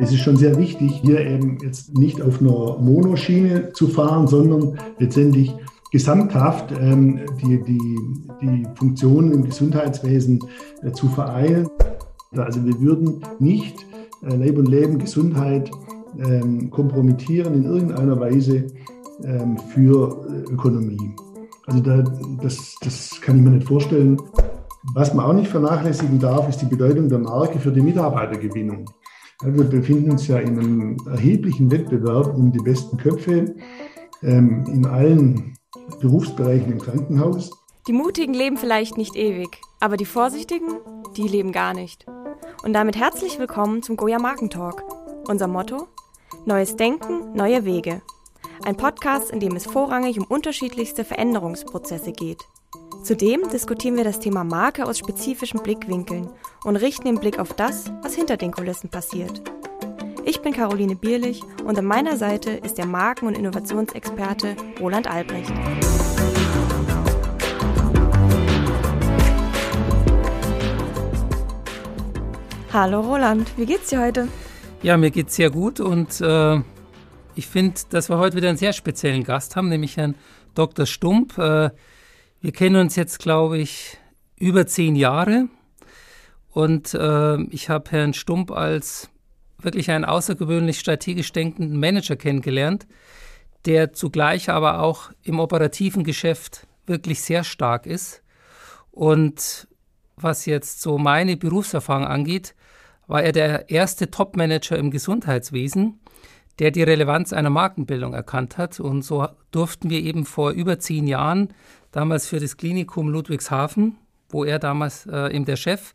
Es ist schon sehr wichtig, hier eben jetzt nicht auf einer Monoschiene zu fahren, sondern letztendlich gesamthaft ähm, die, die, die Funktionen im Gesundheitswesen äh, zu vereinen. Also wir würden nicht äh, Leib und Leben, Gesundheit ähm, kompromittieren in irgendeiner Weise ähm, für äh, Ökonomie. Also da, das, das kann ich mir nicht vorstellen. Was man auch nicht vernachlässigen darf, ist die Bedeutung der Marke für die Mitarbeitergewinnung. Wir befinden uns ja in einem erheblichen Wettbewerb um die besten Köpfe ähm, in allen Berufsbereichen im Krankenhaus. Die Mutigen leben vielleicht nicht ewig, aber die Vorsichtigen, die leben gar nicht. Und damit herzlich willkommen zum Goya Markentalk. Unser Motto? Neues Denken, neue Wege. Ein Podcast, in dem es vorrangig um unterschiedlichste Veränderungsprozesse geht. Zudem diskutieren wir das Thema Marke aus spezifischen Blickwinkeln und richten den Blick auf das, was hinter den Kulissen passiert. Ich bin Caroline Bierlich und an meiner Seite ist der Marken- und Innovationsexperte Roland Albrecht. Hallo Roland, wie geht's dir heute? Ja, mir geht's sehr gut und äh, ich finde, dass wir heute wieder einen sehr speziellen Gast haben, nämlich Herrn Dr. Stump. Äh, wir kennen uns jetzt, glaube ich, über zehn Jahre. Und äh, ich habe Herrn Stump als wirklich einen außergewöhnlich strategisch denkenden Manager kennengelernt, der zugleich aber auch im operativen Geschäft wirklich sehr stark ist. Und was jetzt so meine Berufserfahrung angeht, war er der erste Top-Manager im Gesundheitswesen, der die Relevanz einer Markenbildung erkannt hat. Und so durften wir eben vor über zehn Jahren damals für das Klinikum Ludwigshafen, wo er damals äh, eben der Chef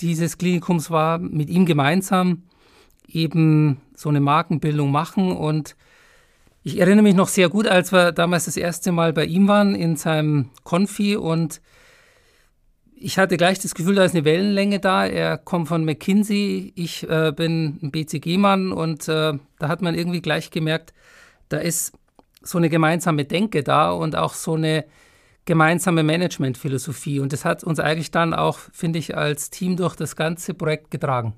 dieses Klinikums war, mit ihm gemeinsam eben so eine Markenbildung machen. Und ich erinnere mich noch sehr gut, als wir damals das erste Mal bei ihm waren in seinem Konfi und ich hatte gleich das Gefühl, da ist eine Wellenlänge da. Er kommt von McKinsey, ich äh, bin ein BCG-Mann und äh, da hat man irgendwie gleich gemerkt, da ist so eine gemeinsame Denke da und auch so eine gemeinsame Managementphilosophie. Und das hat uns eigentlich dann auch, finde ich, als Team durch das ganze Projekt getragen.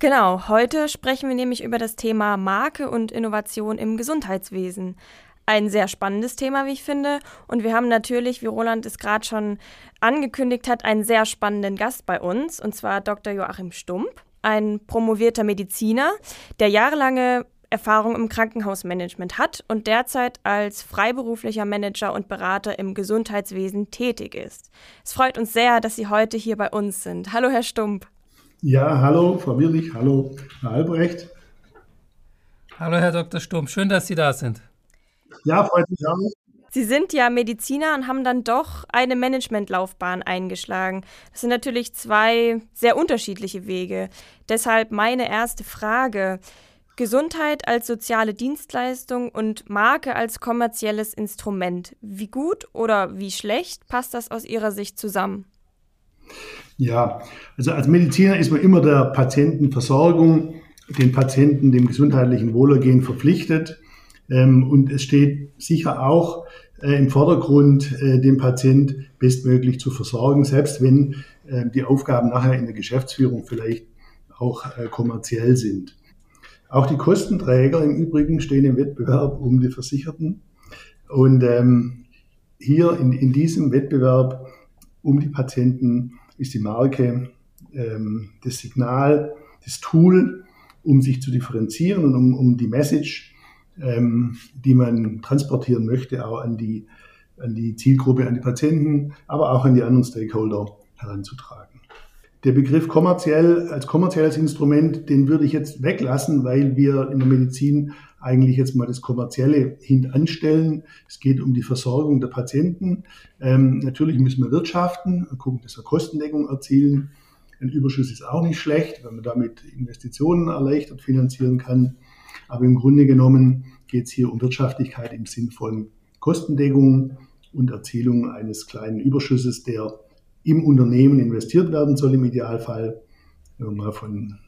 Genau, heute sprechen wir nämlich über das Thema Marke und Innovation im Gesundheitswesen. Ein sehr spannendes Thema, wie ich finde. Und wir haben natürlich, wie Roland es gerade schon angekündigt hat, einen sehr spannenden Gast bei uns, und zwar Dr. Joachim Stump, ein promovierter Mediziner, der jahrelange Erfahrung im Krankenhausmanagement hat und derzeit als freiberuflicher Manager und Berater im Gesundheitswesen tätig ist. Es freut uns sehr, dass Sie heute hier bei uns sind. Hallo, Herr Stump. Ja, hallo, Frau Wirlich, hallo, Herr Albrecht. Hallo, Herr Dr. Stump, schön, dass Sie da sind. Ja, freut mich auch. Sie sind ja Mediziner und haben dann doch eine Managementlaufbahn eingeschlagen. Das sind natürlich zwei sehr unterschiedliche Wege. Deshalb meine erste Frage. Gesundheit als soziale Dienstleistung und Marke als kommerzielles Instrument. Wie gut oder wie schlecht passt das aus Ihrer Sicht zusammen? Ja, also als Mediziner ist man immer der Patientenversorgung, den Patienten, dem gesundheitlichen Wohlergehen verpflichtet. Ähm, und es steht sicher auch äh, im Vordergrund, äh, den Patient bestmöglich zu versorgen, selbst wenn äh, die Aufgaben nachher in der Geschäftsführung vielleicht auch kommerziell sind. Auch die Kostenträger im Übrigen stehen im Wettbewerb um die Versicherten. Und ähm, hier in, in diesem Wettbewerb um die Patienten ist die Marke ähm, das Signal, das Tool, um sich zu differenzieren und um, um die Message, ähm, die man transportieren möchte, auch an die, an die Zielgruppe, an die Patienten, aber auch an die anderen Stakeholder heranzutragen. Der Begriff kommerziell als kommerzielles Instrument, den würde ich jetzt weglassen, weil wir in der Medizin eigentlich jetzt mal das Kommerzielle hintanstellen. Es geht um die Versorgung der Patienten. Ähm, natürlich müssen wir wirtschaften, gucken, dass wir Kostendeckung erzielen. Ein Überschuss ist auch nicht schlecht, wenn man damit Investitionen erleichtert finanzieren kann. Aber im Grunde genommen geht es hier um Wirtschaftlichkeit im Sinn von Kostendeckung und Erzielung eines kleinen Überschusses, der im Unternehmen investiert werden soll im Idealfall. Wenn wir mal von,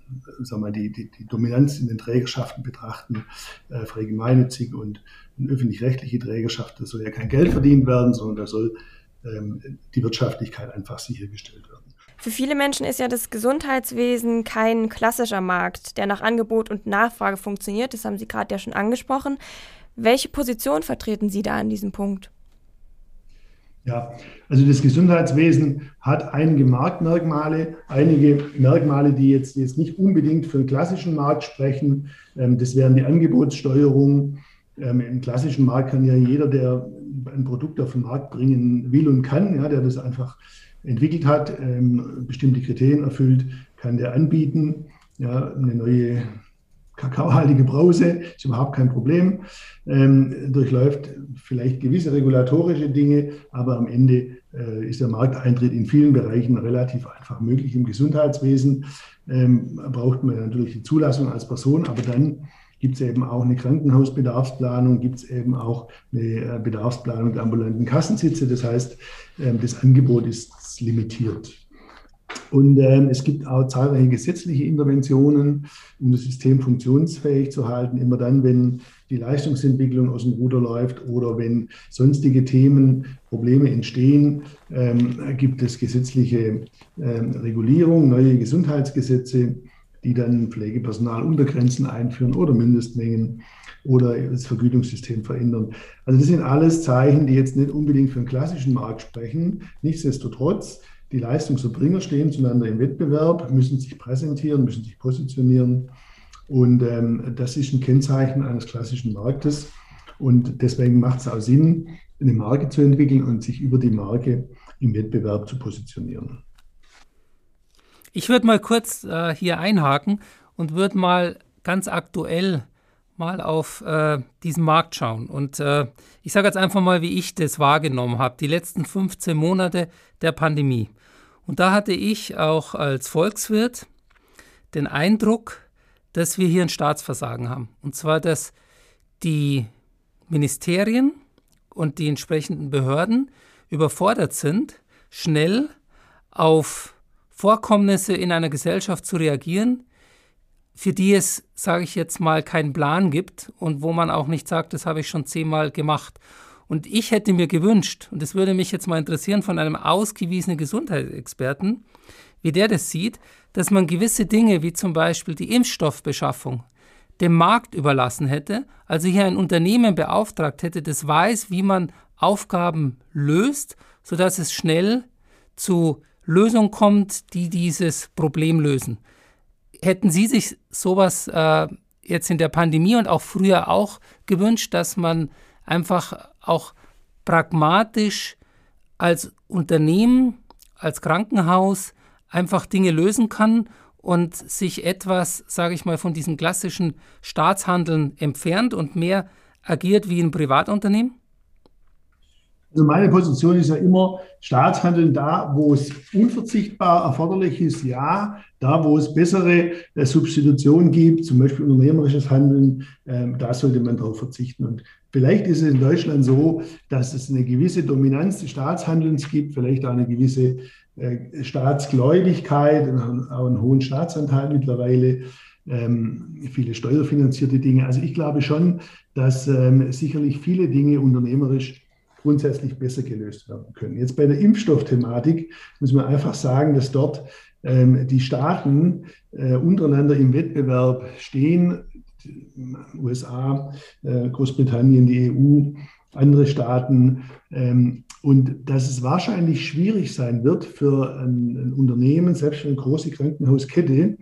sagen wir, die, die, die Dominanz in den Trägerschaften betrachten, äh, frei gemeinnützig und öffentlich-rechtliche Trägerschaft, da soll ja kein Geld verdient werden, sondern da soll ähm, die Wirtschaftlichkeit einfach sichergestellt werden. Für viele Menschen ist ja das Gesundheitswesen kein klassischer Markt, der nach Angebot und Nachfrage funktioniert. Das haben Sie gerade ja schon angesprochen. Welche Position vertreten Sie da an diesem Punkt? Ja, also das Gesundheitswesen hat einige Marktmerkmale, einige Merkmale, die jetzt, jetzt nicht unbedingt für den klassischen Markt sprechen. Ähm, das wären die Angebotssteuerung. Ähm, Im klassischen Markt kann ja jeder, der ein Produkt auf den Markt bringen will und kann, ja, der das einfach entwickelt hat, ähm, bestimmte Kriterien erfüllt, kann der anbieten. Ja, eine neue kakaohaltige Brause ist überhaupt kein Problem. Ähm, durchläuft vielleicht gewisse regulatorische Dinge, aber am Ende äh, ist der Markteintritt in vielen Bereichen relativ einfach möglich. Im Gesundheitswesen ähm, braucht man natürlich die Zulassung als Person, aber dann gibt es eben auch eine Krankenhausbedarfsplanung, gibt es eben auch eine äh, Bedarfsplanung der ambulanten Kassensitze. Das heißt, ähm, das Angebot ist limitiert. Und ähm, es gibt auch zahlreiche gesetzliche Interventionen, um das System funktionsfähig zu halten. Immer dann, wenn die Leistungsentwicklung aus dem Ruder läuft oder wenn sonstige Themen, Probleme entstehen, ähm, gibt es gesetzliche ähm, Regulierung, neue Gesundheitsgesetze, die dann Pflegepersonal Untergrenzen einführen oder Mindestmengen oder das Vergütungssystem verändern. Also das sind alles Zeichen, die jetzt nicht unbedingt für den klassischen Markt sprechen. Nichtsdestotrotz die Leistungserbringer stehen zueinander im Wettbewerb, müssen sich präsentieren, müssen sich positionieren. Und ähm, das ist ein Kennzeichen eines klassischen Marktes. Und deswegen macht es auch Sinn, eine Marke zu entwickeln und sich über die Marke im Wettbewerb zu positionieren. Ich würde mal kurz äh, hier einhaken und würde mal ganz aktuell mal auf äh, diesen Markt schauen. Und äh, ich sage jetzt einfach mal, wie ich das wahrgenommen habe, die letzten 15 Monate der Pandemie. Und da hatte ich auch als Volkswirt den Eindruck, dass wir hier ein Staatsversagen haben. Und zwar, dass die Ministerien und die entsprechenden Behörden überfordert sind, schnell auf Vorkommnisse in einer Gesellschaft zu reagieren, für die es, sage ich jetzt mal, keinen Plan gibt und wo man auch nicht sagt, das habe ich schon zehnmal gemacht. Und ich hätte mir gewünscht, und das würde mich jetzt mal interessieren von einem ausgewiesenen Gesundheitsexperten, wie der das sieht, dass man gewisse Dinge wie zum Beispiel die Impfstoffbeschaffung dem Markt überlassen hätte, also hier ein Unternehmen beauftragt hätte, das weiß, wie man Aufgaben löst, sodass es schnell zu Lösungen kommt, die dieses Problem lösen. Hätten Sie sich sowas äh, jetzt in der Pandemie und auch früher auch gewünscht, dass man einfach auch pragmatisch als Unternehmen, als Krankenhaus einfach Dinge lösen kann und sich etwas, sage ich mal, von diesem klassischen Staatshandeln entfernt und mehr agiert wie ein Privatunternehmen? Also meine Position ist ja immer, Staatshandeln da, wo es unverzichtbar erforderlich ist, ja. Da, wo es bessere äh, Substitution gibt, zum Beispiel unternehmerisches Handeln, äh, da sollte man darauf verzichten. Und vielleicht ist es in Deutschland so, dass es eine gewisse Dominanz des Staatshandelns gibt, vielleicht auch eine gewisse äh, Staatsgläubigkeit, auch einen hohen Staatsanteil mittlerweile. Ähm, viele steuerfinanzierte Dinge. Also ich glaube schon, dass ähm, sicherlich viele Dinge unternehmerisch grundsätzlich besser gelöst werden können. Jetzt bei der Impfstoffthematik muss man einfach sagen, dass dort ähm, die Staaten äh, untereinander im Wettbewerb stehen. USA, äh, Großbritannien, die EU, andere Staaten. Ähm, und dass es wahrscheinlich schwierig sein wird für ein, ein Unternehmen, selbst für eine große Krankenhauskette,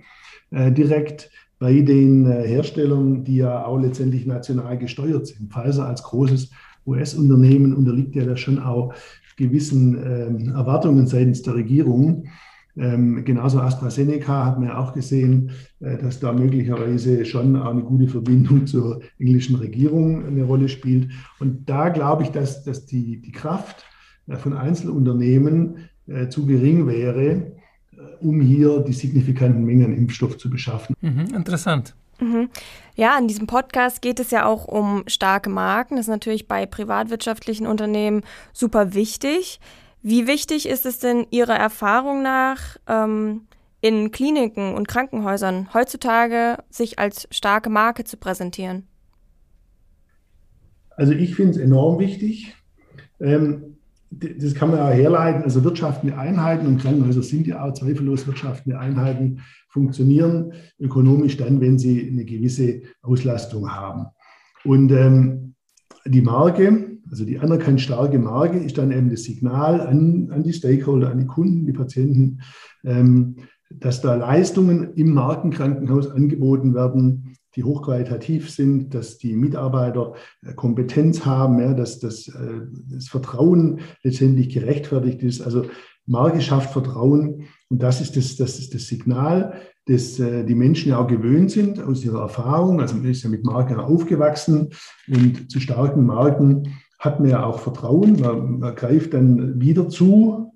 äh, direkt bei den äh, Herstellern, die ja auch letztendlich national gesteuert sind. Pfizer als großes US-Unternehmen unterliegt ja da schon auch gewissen ähm, Erwartungen seitens der Regierung. Ähm, genauso AstraZeneca hat man ja auch gesehen, äh, dass da möglicherweise schon eine gute Verbindung zur englischen Regierung eine Rolle spielt. Und da glaube ich, dass, dass die, die Kraft äh, von Einzelunternehmen äh, zu gering wäre, äh, um hier die signifikanten Mengen Impfstoff zu beschaffen. Mhm, interessant. Mhm. Ja, in diesem Podcast geht es ja auch um starke Marken. Das ist natürlich bei privatwirtschaftlichen Unternehmen super wichtig. Wie wichtig ist es denn Ihrer Erfahrung nach ähm, in Kliniken und Krankenhäusern heutzutage, sich als starke Marke zu präsentieren? Also ich finde es enorm wichtig. Ähm, das kann man ja herleiten, also wirtschaftliche Einheiten und Krankenhäuser sind ja auch zweifellos wirtschaftliche Einheiten, funktionieren ökonomisch dann, wenn sie eine gewisse Auslastung haben. Und ähm, die Marke, also die anerkannt starke Marke, ist dann eben das Signal an, an die Stakeholder, an die Kunden, die Patienten, ähm, dass da Leistungen im Markenkrankenhaus angeboten werden, die hochqualitativ sind, dass die Mitarbeiter äh, Kompetenz haben, ja, dass, dass äh, das Vertrauen letztendlich gerechtfertigt ist. Also Marke schafft Vertrauen und das ist das, das, ist das Signal, das äh, die Menschen ja auch gewöhnt sind aus ihrer Erfahrung. Also man ist ja mit Marken aufgewachsen und zu starken Marken hat man ja auch Vertrauen. Man, man greift dann wieder zu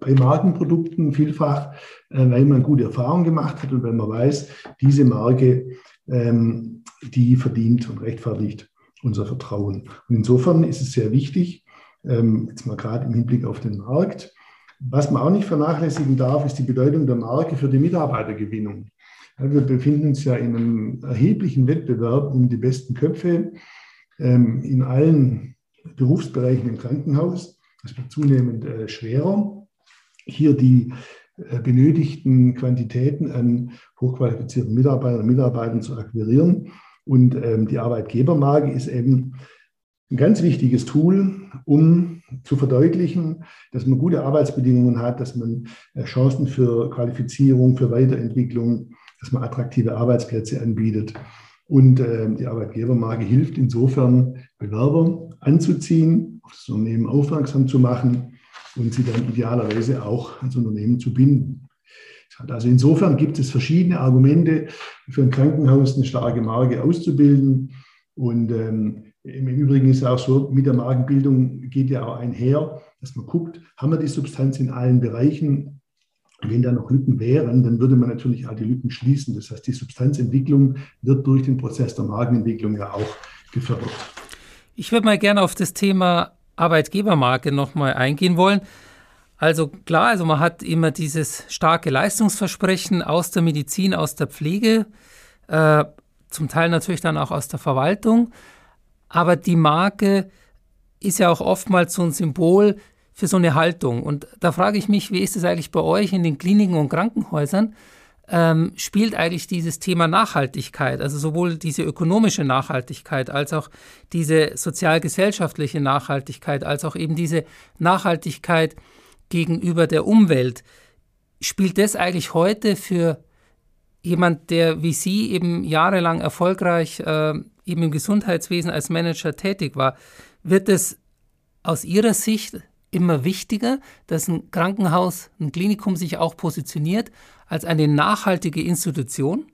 bei Markenprodukten vielfach, weil man gute Erfahrungen gemacht hat und weil man weiß, diese Marke ähm, die verdient und rechtfertigt unser Vertrauen. Und insofern ist es sehr wichtig, ähm, jetzt mal gerade im Hinblick auf den Markt, was man auch nicht vernachlässigen darf, ist die Bedeutung der Marke für die Mitarbeitergewinnung. wir befinden uns ja in einem erheblichen Wettbewerb um die besten Köpfe ähm, in allen Berufsbereichen im Krankenhaus. Das wird zunehmend äh, schwerer, hier die benötigten Quantitäten an hochqualifizierten Mitarbeitern und Mitarbeitern zu akquirieren. Und ähm, die Arbeitgebermarke ist eben ein ganz wichtiges Tool, um zu verdeutlichen, dass man gute Arbeitsbedingungen hat, dass man äh, Chancen für Qualifizierung, für Weiterentwicklung, dass man attraktive Arbeitsplätze anbietet. Und äh, die Arbeitgebermarke hilft insofern, Bewerber anzuziehen, auf das Unternehmen aufmerksam zu machen und sie dann idealerweise auch ans Unternehmen zu binden. Also insofern gibt es verschiedene Argumente für ein Krankenhaus, eine starke Marke auszubilden. Und ähm, im Übrigen ist es auch so, mit der Markenbildung geht ja auch einher, dass man guckt, haben wir die Substanz in allen Bereichen? Wenn da noch Lücken wären, dann würde man natürlich auch die Lücken schließen. Das heißt, die Substanzentwicklung wird durch den Prozess der Markenentwicklung ja auch gefördert. Ich würde mal gerne auf das Thema Arbeitgebermarke nochmal eingehen wollen. Also klar, also man hat immer dieses starke Leistungsversprechen aus der Medizin, aus der Pflege, äh, zum Teil natürlich dann auch aus der Verwaltung. Aber die Marke ist ja auch oftmals so ein Symbol für so eine Haltung. Und da frage ich mich, wie ist es eigentlich bei euch in den Kliniken und Krankenhäusern? Ähm, spielt eigentlich dieses Thema Nachhaltigkeit, also sowohl diese ökonomische Nachhaltigkeit als auch diese sozialgesellschaftliche Nachhaltigkeit, als auch eben diese Nachhaltigkeit gegenüber der Umwelt. Spielt das eigentlich heute für jemand, der wie Sie eben jahrelang erfolgreich äh, eben im Gesundheitswesen als Manager tätig war, wird es aus Ihrer Sicht immer wichtiger, dass ein Krankenhaus, ein Klinikum sich auch positioniert als eine nachhaltige Institution?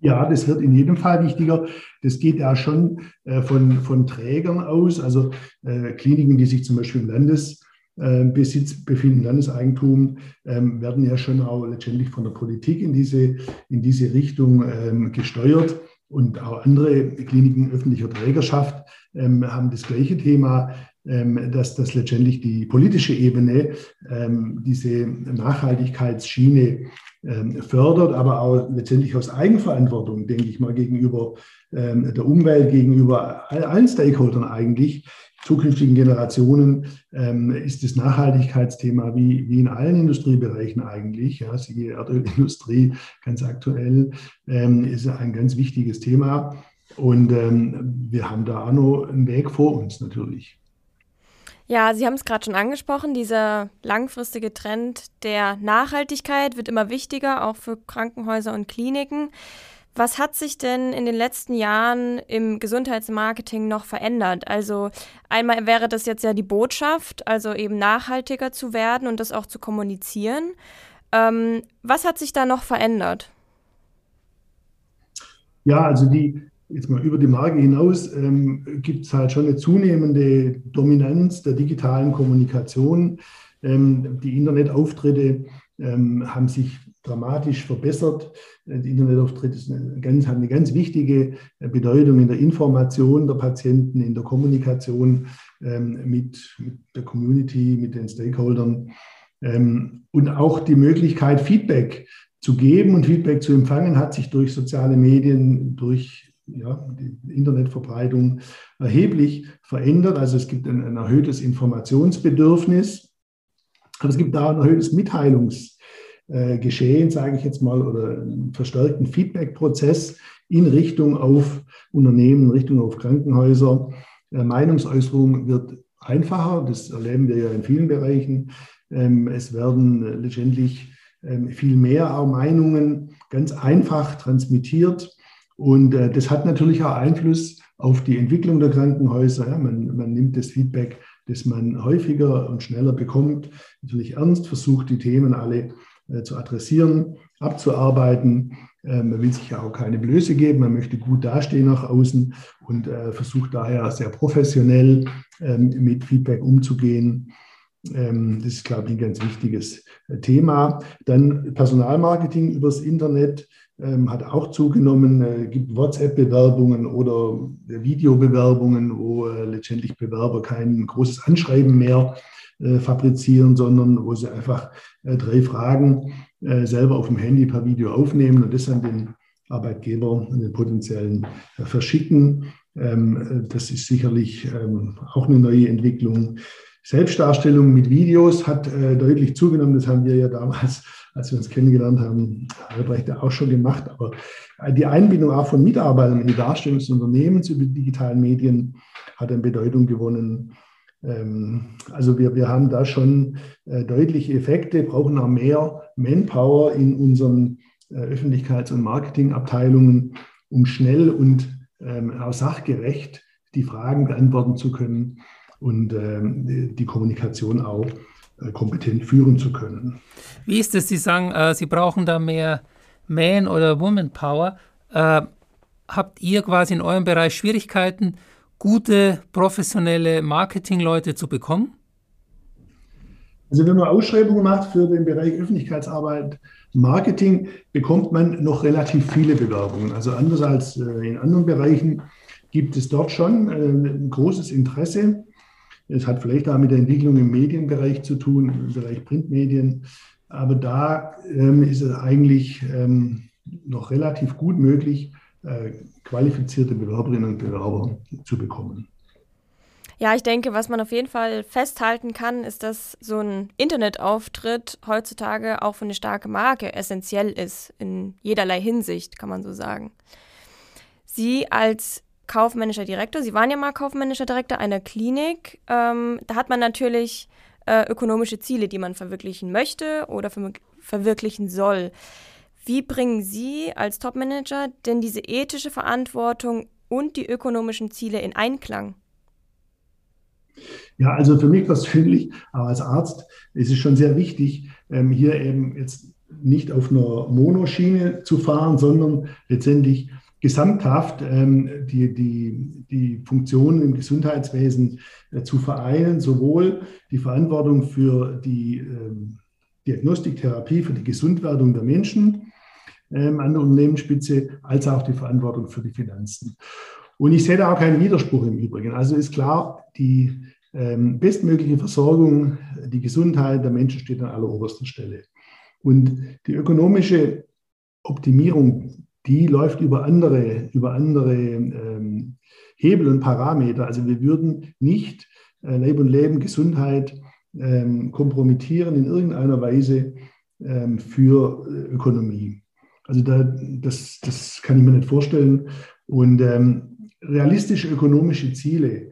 Ja, das wird in jedem Fall wichtiger. Das geht ja schon äh, von, von Trägern aus, also äh, Kliniken, die sich zum Beispiel im Landesbesitz äh, befinden, Landeseigentum, ähm, werden ja schon auch letztendlich von der Politik in diese, in diese Richtung ähm, gesteuert. Und auch andere Kliniken öffentlicher Trägerschaft ähm, haben das gleiche Thema. Ähm, dass das letztendlich die politische Ebene ähm, diese Nachhaltigkeitsschiene ähm, fördert, aber auch letztendlich aus Eigenverantwortung, denke ich mal, gegenüber der Umwelt, gegenüber allen Stakeholdern eigentlich, zukünftigen Generationen, ist das Nachhaltigkeitsthema wie, wie in allen Industriebereichen eigentlich, ja, siehe Erdölindustrie ganz aktuell, ist ein ganz wichtiges Thema. Und wir haben da auch noch einen Weg vor uns natürlich. Ja, Sie haben es gerade schon angesprochen, dieser langfristige Trend der Nachhaltigkeit wird immer wichtiger, auch für Krankenhäuser und Kliniken. Was hat sich denn in den letzten Jahren im Gesundheitsmarketing noch verändert? Also einmal wäre das jetzt ja die Botschaft, also eben nachhaltiger zu werden und das auch zu kommunizieren. Ähm, was hat sich da noch verändert? Ja, also die, jetzt mal über die Marke hinaus, ähm, gibt es halt schon eine zunehmende Dominanz der digitalen Kommunikation. Ähm, die Internetauftritte ähm, haben sich dramatisch verbessert. Äh, die Internetauftritte eine ganz, haben eine ganz wichtige äh, Bedeutung in der Information der Patienten, in der Kommunikation ähm, mit, mit, der Community, mit den Stakeholdern. Ähm, und auch die Möglichkeit, Feedback zu geben und Feedback zu empfangen, hat sich durch soziale Medien, durch ja, die Internetverbreitung erheblich verändert. Also es gibt ein, ein erhöhtes Informationsbedürfnis, aber es gibt da ein erhöhtes Mitteilungsgeschehen, sage ich jetzt mal, oder einen verstärkten Feedback-Prozess in Richtung auf Unternehmen, in Richtung auf Krankenhäuser. Äh, Meinungsäußerung wird einfacher, das erleben wir ja in vielen Bereichen. Ähm, es werden letztendlich ähm, viel mehr Meinungen ganz einfach transmittiert. Und äh, das hat natürlich auch Einfluss auf die Entwicklung der Krankenhäuser. Ja, man, man nimmt das Feedback, das man häufiger und schneller bekommt, natürlich ernst, versucht die Themen alle äh, zu adressieren, abzuarbeiten. Äh, man will sich ja auch keine Blöße geben, man möchte gut dastehen nach außen und äh, versucht daher sehr professionell ähm, mit Feedback umzugehen. Ähm, das ist, glaube ich, ein ganz wichtiges äh, Thema. Dann Personalmarketing übers Internet ähm, hat auch zugenommen. Äh, gibt WhatsApp-Bewerbungen oder Videobewerbungen, wo äh, letztendlich Bewerber kein großes Anschreiben mehr fabrizieren, sondern wo sie einfach drei Fragen selber auf dem Handy per Video aufnehmen und das an den Arbeitgeber und den potenziellen verschicken. Ähm, das ist sicherlich auch eine neue Entwicklung. Selbstdarstellung mit Videos hat äh, deutlich zugenommen. Das haben wir ja damals, als wir uns kennengelernt haben, Albrecht auch schon gemacht. Aber die Einbindung auch von Mitarbeitern in die Darstellung des Unternehmens über die digitalen Medien hat an Bedeutung gewonnen. Ähm, also wir, wir haben da schon äh, deutliche Effekte, brauchen auch mehr Manpower in unseren äh, Öffentlichkeits- und Marketingabteilungen, um schnell und ähm, auch sachgerecht die Fragen beantworten zu können und ähm, die Kommunikation auch kompetent führen zu können. Wie ist es? Sie sagen, äh, Sie brauchen da mehr Man- oder Woman-Power. Äh, habt ihr quasi in eurem Bereich Schwierigkeiten, gute professionelle Marketingleute zu bekommen? Also wenn man Ausschreibungen macht für den Bereich Öffentlichkeitsarbeit, Marketing, bekommt man noch relativ viele Bewerbungen. Also anders als äh, in anderen Bereichen gibt es dort schon äh, ein großes Interesse es hat vielleicht auch mit der Entwicklung im Medienbereich zu tun, im Bereich Printmedien. Aber da ähm, ist es eigentlich ähm, noch relativ gut möglich, äh, qualifizierte Bewerberinnen und Bewerber zu bekommen. Ja, ich denke, was man auf jeden Fall festhalten kann, ist, dass so ein Internetauftritt heutzutage auch für eine starke Marke essentiell ist, in jederlei Hinsicht, kann man so sagen. Sie als kaufmännischer Direktor. Sie waren ja mal kaufmännischer Direktor einer Klinik. Ähm, da hat man natürlich äh, ökonomische Ziele, die man verwirklichen möchte oder ver verwirklichen soll. Wie bringen Sie als Topmanager denn diese ethische Verantwortung und die ökonomischen Ziele in Einklang? Ja, also für mich persönlich, aber als Arzt ist es schon sehr wichtig, ähm, hier eben jetzt nicht auf einer Monoschiene zu fahren, sondern letztendlich gesamthaft ähm, die, die, die Funktionen im Gesundheitswesen äh, zu vereinen, sowohl die Verantwortung für die ähm, Diagnostiktherapie, für die Gesundwerdung der Menschen ähm, an der Unternehmensspitze, als auch die Verantwortung für die Finanzen. Und ich sehe da auch keinen Widerspruch im Übrigen. Also ist klar, die ähm, bestmögliche Versorgung, die Gesundheit der Menschen steht an alleroberster Stelle. Und die ökonomische Optimierung die läuft über andere, über andere ähm, Hebel und Parameter. Also wir würden nicht äh, Leib und Leben, Gesundheit ähm, kompromittieren in irgendeiner Weise ähm, für äh, Ökonomie. Also da, das, das kann ich mir nicht vorstellen. Und ähm, realistische ökonomische Ziele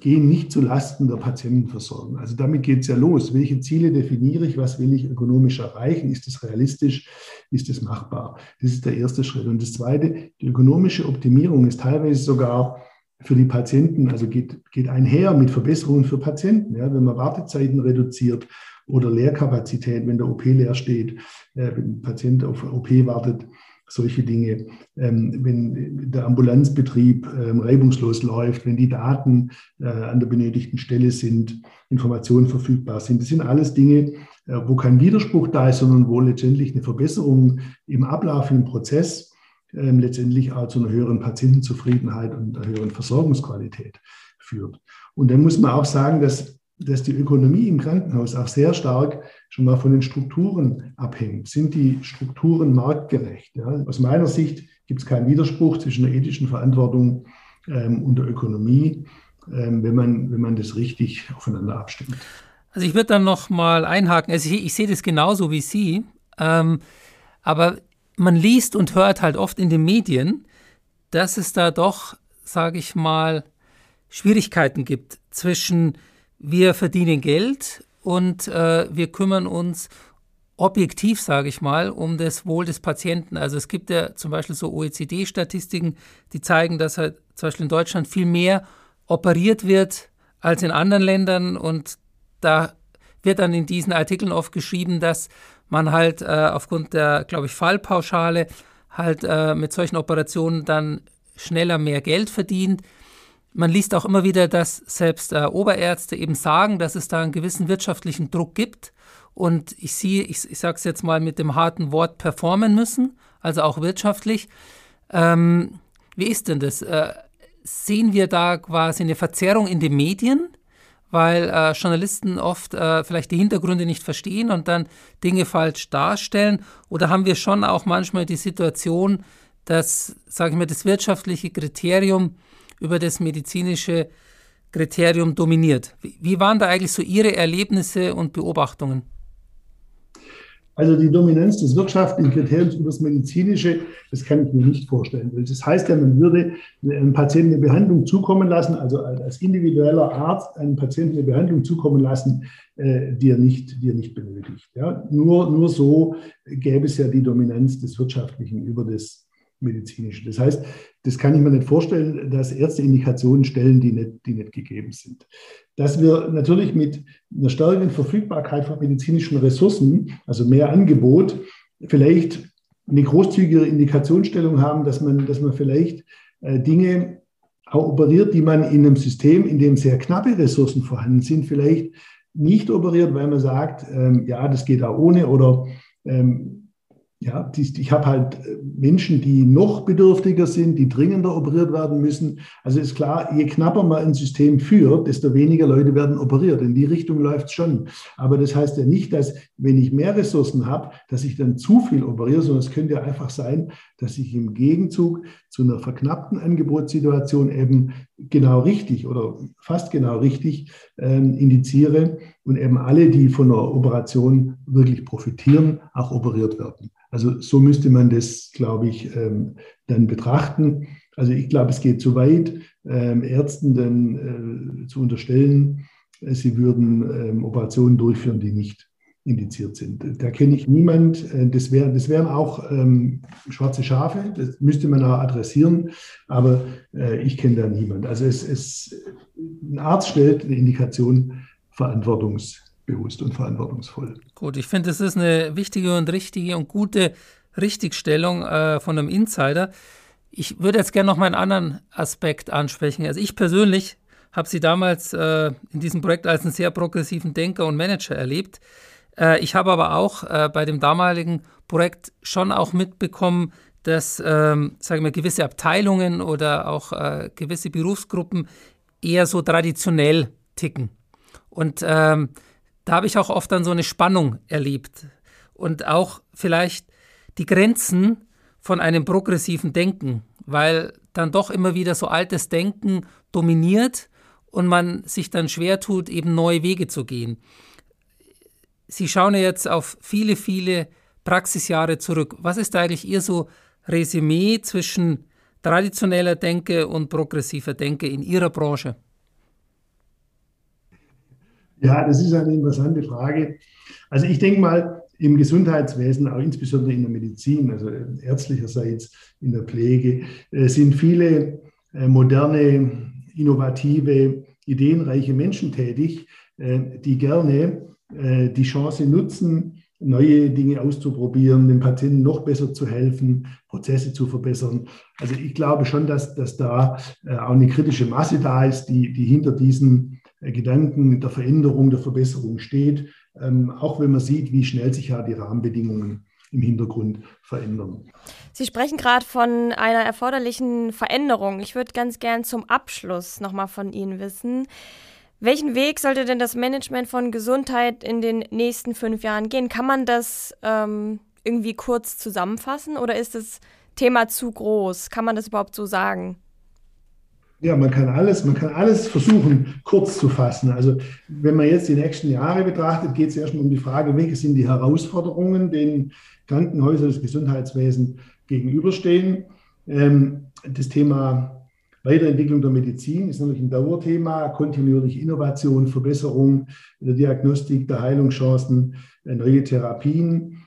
gehen nicht zu Lasten der Patientenversorgung. Also damit geht es ja los. Welche Ziele definiere ich? Was will ich ökonomisch erreichen? Ist es realistisch? Ist es machbar? Das ist der erste Schritt. Und das zweite, die ökonomische Optimierung ist teilweise sogar für die Patienten, also geht, geht einher mit Verbesserungen für Patienten. Ja, wenn man Wartezeiten reduziert oder Leerkapazität, wenn der OP leer steht, äh, wenn ein Patient auf OP wartet, solche Dinge, ähm, wenn der Ambulanzbetrieb ähm, reibungslos läuft, wenn die Daten äh, an der benötigten Stelle sind, Informationen verfügbar sind. Das sind alles Dinge, äh, wo kein Widerspruch da ist, sondern wo letztendlich eine Verbesserung im Ablauf, im Prozess ähm, letztendlich auch zu einer höheren Patientenzufriedenheit und einer höheren Versorgungsqualität führt. Und dann muss man auch sagen, dass dass die Ökonomie im Krankenhaus auch sehr stark schon mal von den Strukturen abhängt. Sind die Strukturen marktgerecht? Ja? Aus meiner Sicht gibt es keinen Widerspruch zwischen der ethischen Verantwortung ähm, und der Ökonomie, ähm, wenn, man, wenn man das richtig aufeinander abstimmt. Also ich würde dann noch mal einhaken. Also ich, ich sehe das genauso wie Sie, ähm, aber man liest und hört halt oft in den Medien, dass es da doch, sage ich mal, Schwierigkeiten gibt zwischen wir verdienen Geld und äh, wir kümmern uns objektiv, sage ich mal, um das Wohl des Patienten. Also es gibt ja zum Beispiel so OECD-Statistiken, die zeigen, dass halt zum Beispiel in Deutschland viel mehr operiert wird als in anderen Ländern und da wird dann in diesen Artikeln oft geschrieben, dass man halt äh, aufgrund der, glaube ich, Fallpauschale halt äh, mit solchen Operationen dann schneller mehr Geld verdient. Man liest auch immer wieder, dass selbst äh, Oberärzte eben sagen, dass es da einen gewissen wirtschaftlichen Druck gibt und ich sehe, ich, ich sage es jetzt mal mit dem harten Wort, performen müssen, also auch wirtschaftlich. Ähm, wie ist denn das? Äh, sehen wir da quasi eine Verzerrung in den Medien? weil äh, Journalisten oft äh, vielleicht die Hintergründe nicht verstehen und dann Dinge falsch darstellen? Oder haben wir schon auch manchmal die Situation, dass, sage ich mal, das wirtschaftliche Kriterium über das medizinische Kriterium dominiert? Wie, waren da eigentlich so Ihre Erlebnisse und Beobachtungen? Also die Dominanz des wirtschaftlichen Kriteriums über das medizinische, das kann ich mir nicht vorstellen. Das heißt ja, man würde einem Patienten eine Behandlung zukommen lassen, also als individueller Arzt einem Patienten eine Behandlung zukommen lassen, äh, die er nicht, die er nicht benötigt. Ja, nur, nur so gäbe es ja die Dominanz des Wirtschaftlichen über das medizinische. Das heißt, das kann ich mir nicht vorstellen, dass Ärzte Indikationen stellen, die nicht, die nicht gegeben sind. Dass wir natürlich mit einer stärkeren Verfügbarkeit von medizinischen Ressourcen, also mehr Angebot, vielleicht eine großzügigere Indikationsstellung haben, dass man, dass man vielleicht äh, Dinge auch operiert, die man in einem System, in dem sehr knappe Ressourcen vorhanden sind, vielleicht nicht operiert, weil man sagt, ähm, ja, das geht auch ohne oder ähm, ja, ich habe halt äh, Menschen, die noch bedürftiger sind, die dringender operiert werden müssen. Also ist klar, je knapper man ein System führt, desto weniger Leute werden operiert. In die Richtung läuft es schon. Aber das heißt ja nicht, dass wenn ich mehr Ressourcen habe, dass ich dann zu viel operiere, sondern es könnte einfach sein, dass ich im Gegenzug zu einer verknappten Angebotssituation eben genau richtig oder fast genau richtig ähm, indiziere und eben alle, die von einer Operation wirklich profitieren, auch operiert werden. Also so müsste man das, glaube ich, ähm, dann betrachten. Also ich glaube, es geht zu weit, ähm, Ärzten dann äh, zu unterstellen, äh, sie würden ähm, Operationen durchführen, die nicht indiziert sind. Da kenne ich niemand. Äh, das, wär, das wären auch ähm, schwarze Schafe, das müsste man auch adressieren, aber äh, ich kenne da niemand. Also es, es, ein Arzt stellt eine Indikation verantwortungs bewusst und verantwortungsvoll. Gut, ich finde, das ist eine wichtige und richtige und gute Richtigstellung äh, von einem Insider. Ich würde jetzt gerne noch mal einen anderen Aspekt ansprechen. Also ich persönlich habe Sie damals äh, in diesem Projekt als einen sehr progressiven Denker und Manager erlebt. Äh, ich habe aber auch äh, bei dem damaligen Projekt schon auch mitbekommen, dass, ähm, sagen wir, gewisse Abteilungen oder auch äh, gewisse Berufsgruppen eher so traditionell ticken. Und ähm, da habe ich auch oft dann so eine Spannung erlebt und auch vielleicht die Grenzen von einem progressiven Denken, weil dann doch immer wieder so altes Denken dominiert und man sich dann schwer tut, eben neue Wege zu gehen. Sie schauen jetzt auf viele, viele Praxisjahre zurück. Was ist eigentlich Ihr so Resümee zwischen traditioneller Denke und progressiver Denke in Ihrer Branche? Ja, das ist eine interessante Frage. Also ich denke mal, im Gesundheitswesen, auch insbesondere in der Medizin, also ärztlicherseits in der Pflege, äh, sind viele äh, moderne, innovative, ideenreiche Menschen tätig, äh, die gerne die Chance nutzen, neue Dinge auszuprobieren, dem Patienten noch besser zu helfen, Prozesse zu verbessern. Also ich glaube schon, dass, dass da auch eine kritische Masse da ist, die, die hinter diesen äh, Gedanken der Veränderung, der Verbesserung steht, ähm, auch wenn man sieht, wie schnell sich ja die Rahmenbedingungen im Hintergrund verändern. Sie sprechen gerade von einer erforderlichen Veränderung. Ich würde ganz gern zum Abschluss nochmal von Ihnen wissen. Welchen Weg sollte denn das Management von Gesundheit in den nächsten fünf Jahren gehen? Kann man das ähm, irgendwie kurz zusammenfassen oder ist es Thema zu groß. Kann man das überhaupt so sagen? Ja, man kann alles, man kann alles versuchen, kurz zu fassen. Also wenn man jetzt die nächsten Jahre betrachtet, geht es erstmal um die Frage, welche sind die Herausforderungen, denen Krankenhäuser, das Gesundheitswesen gegenüberstehen. Ähm, das Thema Weiterentwicklung der Medizin ist natürlich ein Dauerthema, kontinuierliche Innovation, Verbesserung der Diagnostik, der Heilungschancen, neue Therapien,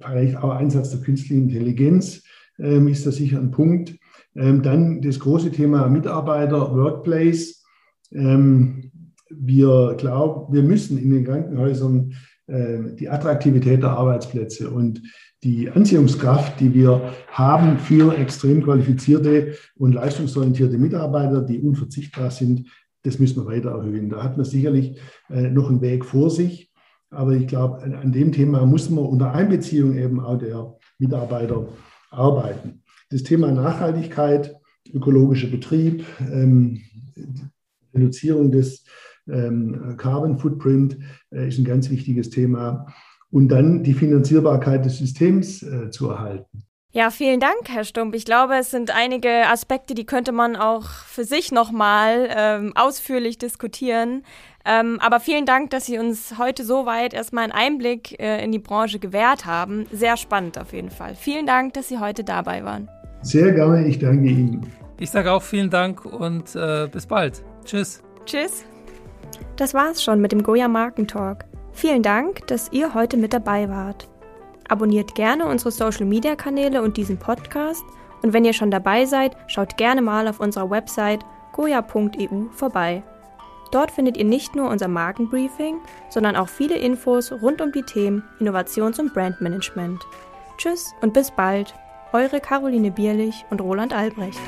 vielleicht auch Einsatz der künstlichen Intelligenz ähm, ist da sicher ein Punkt. Ähm, dann das große Thema Mitarbeiter, Workplace. Ähm, wir glauben, wir müssen in den Krankenhäusern äh, die Attraktivität der Arbeitsplätze und die Anziehungskraft, die wir haben für extrem qualifizierte und leistungsorientierte Mitarbeiter, die unverzichtbar sind, das müssen wir weiter erhöhen. Da hat man sicherlich äh, noch einen Weg vor sich. Aber ich glaube, an dem Thema muss man unter Einbeziehung eben auch der Mitarbeiter arbeiten. Das Thema Nachhaltigkeit, ökologischer Betrieb, ähm, Reduzierung des ähm, Carbon Footprint äh, ist ein ganz wichtiges Thema und dann die Finanzierbarkeit des Systems äh, zu erhalten. Ja, vielen Dank, Herr Stump. Ich glaube, es sind einige Aspekte, die könnte man auch für sich nochmal ähm, ausführlich diskutieren. Ähm, aber vielen Dank, dass Sie uns heute so weit erstmal einen Einblick äh, in die Branche gewährt haben. Sehr spannend auf jeden Fall. Vielen Dank, dass Sie heute dabei waren. Sehr gerne, ich danke Ihnen. Ich sage auch vielen Dank und äh, bis bald. Tschüss. Tschüss. Das war's schon mit dem Goya Markentalk. Vielen Dank, dass ihr heute mit dabei wart. Abonniert gerne unsere Social Media Kanäle und diesen Podcast. Und wenn ihr schon dabei seid, schaut gerne mal auf unserer Website goya.eu vorbei. Dort findet ihr nicht nur unser Markenbriefing, sondern auch viele Infos rund um die Themen Innovations- und Brandmanagement. Tschüss und bis bald, eure Caroline Bierlich und Roland Albrecht.